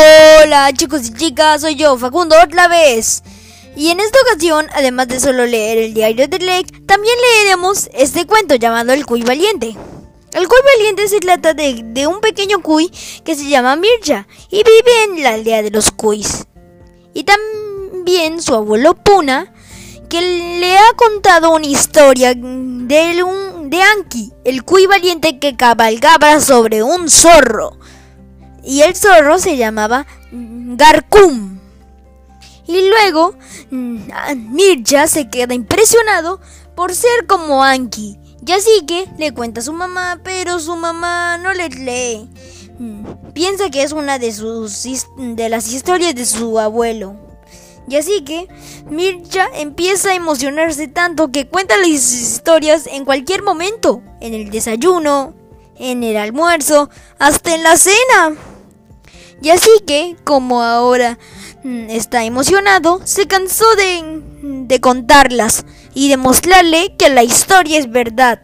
Hola chicos y chicas, soy yo, Facundo, otra vez. Y en esta ocasión, además de solo leer el diario de Lake, también leeremos este cuento llamado El Cuy Valiente. El Cuy Valiente se trata de, un pequeño cuy que se llama Mircha y vive en la aldea de los cuys. Y también su abuelo Puna, que le ha contado una historia de, un, de Anki, el cuy valiente que cabalgaba sobre un zorro y el zorro se llamaba Garcum. Y luego mm, Mirja se queda impresionado por ser como Anki. Y así que le cuenta a su mamá, pero su mamá no le lee. Mm, piensa que es una de sus de las historias de su abuelo. Y así que Mirja empieza a emocionarse tanto que cuenta las historias en cualquier momento, en el desayuno, en el almuerzo, hasta en la cena. Y así que, como ahora mm, está emocionado, se cansó de, contarlas y demostrarle que la historia es verdad.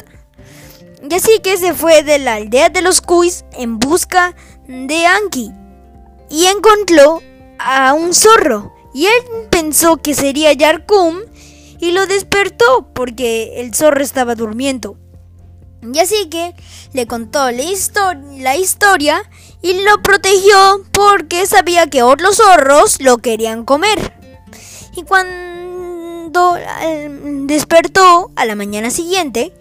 Y así que se fue de la aldea de los Kuis en busca de Anki y encontró a un zorro. Y él pensó que sería Yarkum y lo despertó porque el zorro estaba durmiendo. Y así que le contó la, historia y lo protegió porque sabía que otros zorros lo querían comer. Y cuando despertó a la mañana siguiente,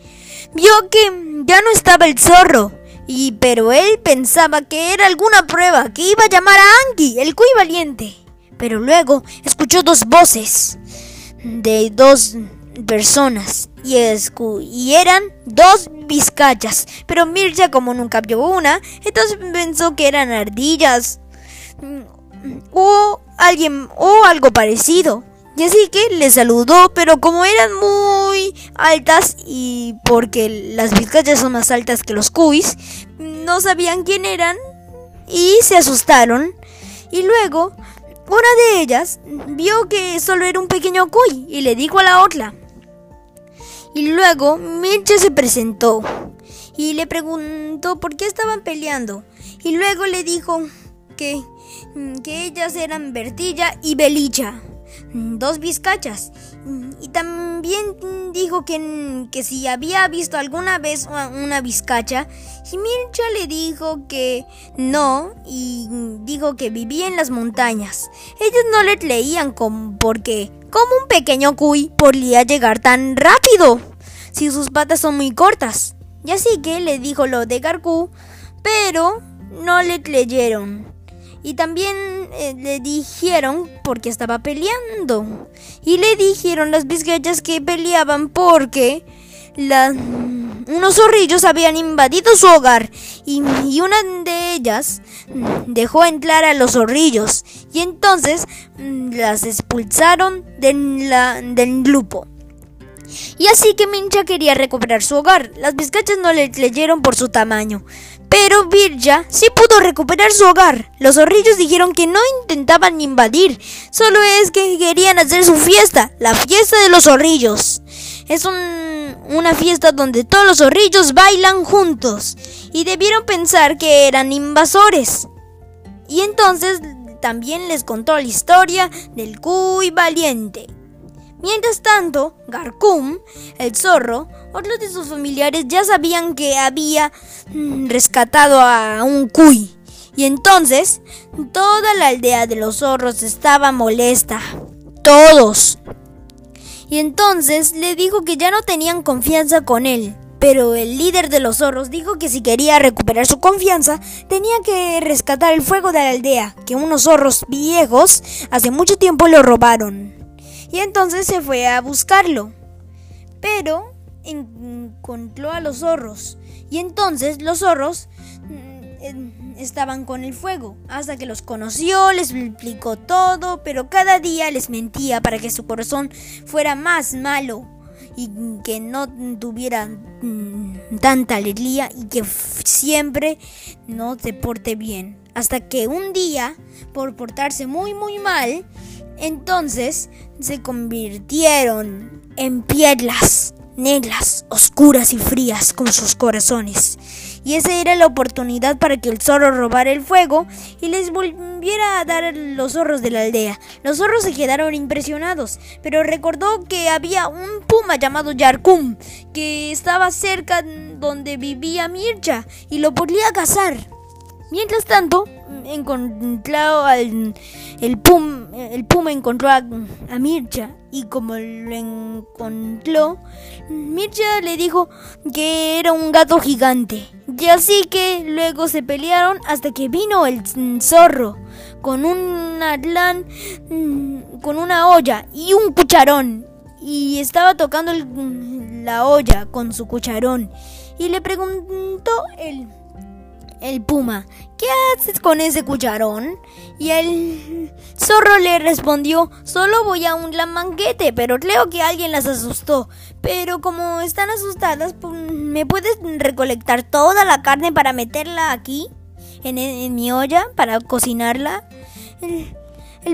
vio que ya no estaba el zorro. Y pero él pensaba que era alguna prueba que iba a llamar a Anki, el cuy valiente. Pero luego escuchó dos voces de dos personas y, eran dos vizcachas. Pero Mirja, como nunca vio una, entonces pensó que eran ardillas mm, o alguien o algo parecido. Y así que le saludó, pero como eran muy altas y porque las vizcachas son más altas que los cuis, no sabían quién eran y se asustaron. Y luego una de ellas vio que solo era un pequeño cuy y le dijo a la otra, y luego Mircha se presentó y le preguntó por qué estaban peleando. Y luego le dijo que, mm, que ellas eran Bertilla y Belicha, mm, dos vizcachas. Y también dijo que, que si había visto alguna vez una vizcacha. Y Mircha le dijo que no y dijo que vivía en las montañas. Ellos no le leían con, porque ¿Cómo un pequeño cuy podría llegar tan rápido? Si sus patas son muy cortas. Y así que le dijo lo de Garcú, pero no le creyeron. Y también eh, le dijeron porque estaba peleando. Y le dijeron las bizquechas que peleaban porque las unos zorrillos habían invadido su hogar y, una de ellas dejó entrar a los zorrillos y entonces mm, las expulsaron del grupo. Y así que Mincha quería recuperar su hogar. Las vizcachas no le leyeron por su tamaño. Pero Virja sí pudo recuperar su hogar. Los zorrillos dijeron que no intentaban invadir, solo es que querían hacer su fiesta, la fiesta de los zorrillos. Es una fiesta donde todos los zorrillos bailan juntos y debieron pensar que eran invasores. Y entonces también les contó la historia del cuy valiente. Mientras tanto, Garcum, el zorro, otros de sus familiares ya sabían que había mm, rescatado a un cuy. Y entonces, toda la aldea de los zorros estaba molesta. Todos. Y entonces le dijo que ya no tenían confianza con él. Pero el líder de los zorros dijo que si quería recuperar su confianza, tenía que rescatar el fuego de la aldea, que unos zorros viejos hace mucho tiempo lo robaron. Y entonces se fue a buscarlo. Pero encontró a los zorros. Y entonces los zorros mm, estaban con el fuego, hasta que los conoció, les explicó todo, pero cada día les mentía para que su corazón fuera más malo y que no tuviera mm, tanta alegría y que siempre no se porte bien. Hasta que un día, por portarse muy muy mal, entonces se convirtieron en piedras negras, oscuras y frías con sus corazones. Y esa era la oportunidad para que el zorro robara el fuego y les volviera a dar los zorros de la aldea. Los zorros se quedaron impresionados, pero recordó que había un puma llamado Yarkum que estaba cerca donde vivía Mircha y lo podía cazar. Mientras tanto, encontró al el, pum, el puma encontró a, Mircha y como lo encontró, Mircha le dijo que era un gato gigante. Y así que luego se pelearon hasta que vino el zorro con un atlán, con una olla y un cucharón. Y estaba tocando la olla con su cucharón. Y le preguntó el el puma, ¿qué haces con ese cucharón? Y el zorro le respondió, solo voy a un lamanguete, pero creo que alguien las asustó. Pero como están asustadas, ¿me puedes recolectar toda la carne para meterla aquí? En, en mi olla, para cocinarla. El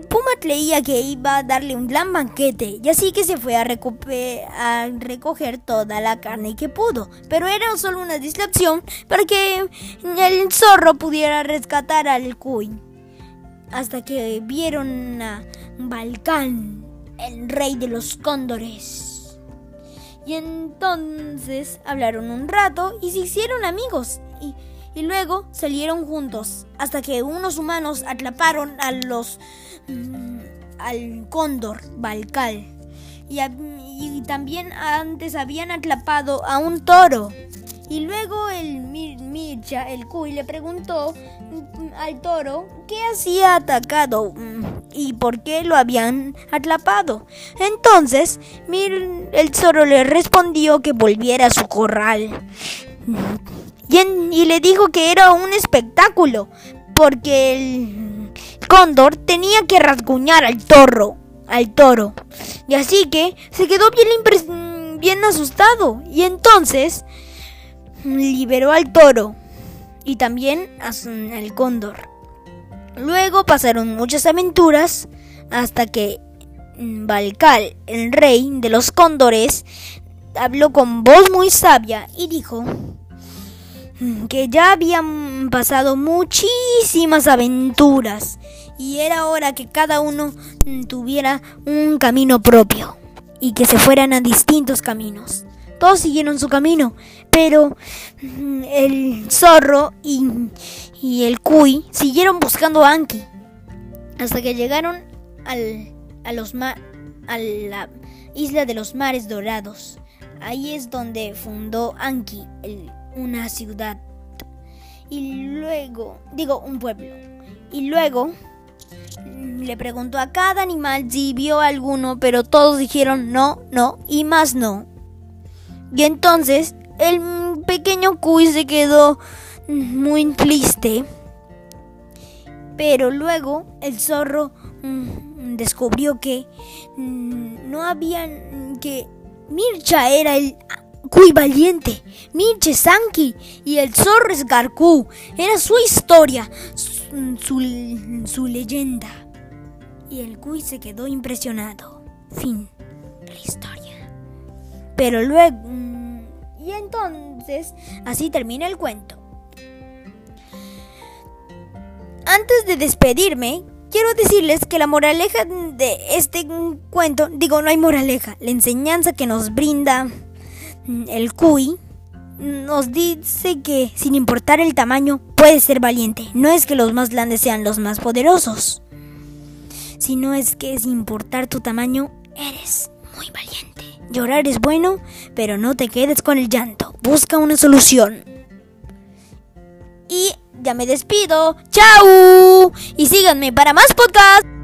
puma creía que iba a darle un gran banquete y así que se fue a, recoger toda la carne que pudo. Pero era solo una distracción para que el zorro pudiera rescatar al cuy. Hasta que vieron a Balcán, el rey de los cóndores. Y entonces hablaron un rato y se hicieron amigos. Y luego salieron juntos hasta que unos humanos atraparon a los al cóndor Balcal. Y, y, también antes habían atrapado a un toro. Y luego el Mircha, el cuy, le preguntó mm, al toro qué hacía atacado mm, y por qué lo habían atrapado. Entonces, el toro le respondió que volviera a su corral. Y, le dijo que era un espectáculo, porque el cóndor tenía que rasguñar al toro, al toro. Y así que se quedó bien, bien asustado. Y entonces liberó al toro y también al cóndor. Luego pasaron muchas aventuras hasta que Balcal, el rey de los cóndores, habló con voz muy sabia y dijo, que ya habían pasado muchísimas aventuras y era hora que cada uno tuviera un camino propio y que se fueran a distintos caminos. Todos siguieron su camino, pero mm, el zorro y, el cuy siguieron buscando a Anki hasta que llegaron al, a, los a la isla de los mares dorados. Ahí es donde fundó Anki, una ciudad y luego, digo, un pueblo. Y luego le preguntó a cada animal si vio alguno, pero todos dijeron no, no y más no. Y entonces el pequeño Cuy se quedó muy triste. Pero luego el zorro mm, descubrió que mm, no había que Mircha era el Cuy valiente, Minche Sanki y el zorro Garku. Era su historia, su, su, leyenda. Y el Cuy se quedó impresionado. Fin de la historia. Pero luego... Mm, y entonces, así termina el cuento. Antes de despedirme, quiero decirles que la moraleja de este cuento, digo, no hay moraleja, la enseñanza que nos brinda el cuy nos dice que, sin importar el tamaño, puedes ser valiente. No es que los más grandes sean los más poderosos, sino es que, sin importar tu tamaño, eres muy valiente. Llorar es bueno, pero no te quedes con el llanto. Busca una solución. Y ya me despido. ¡Chao! Y síganme para más podcasts.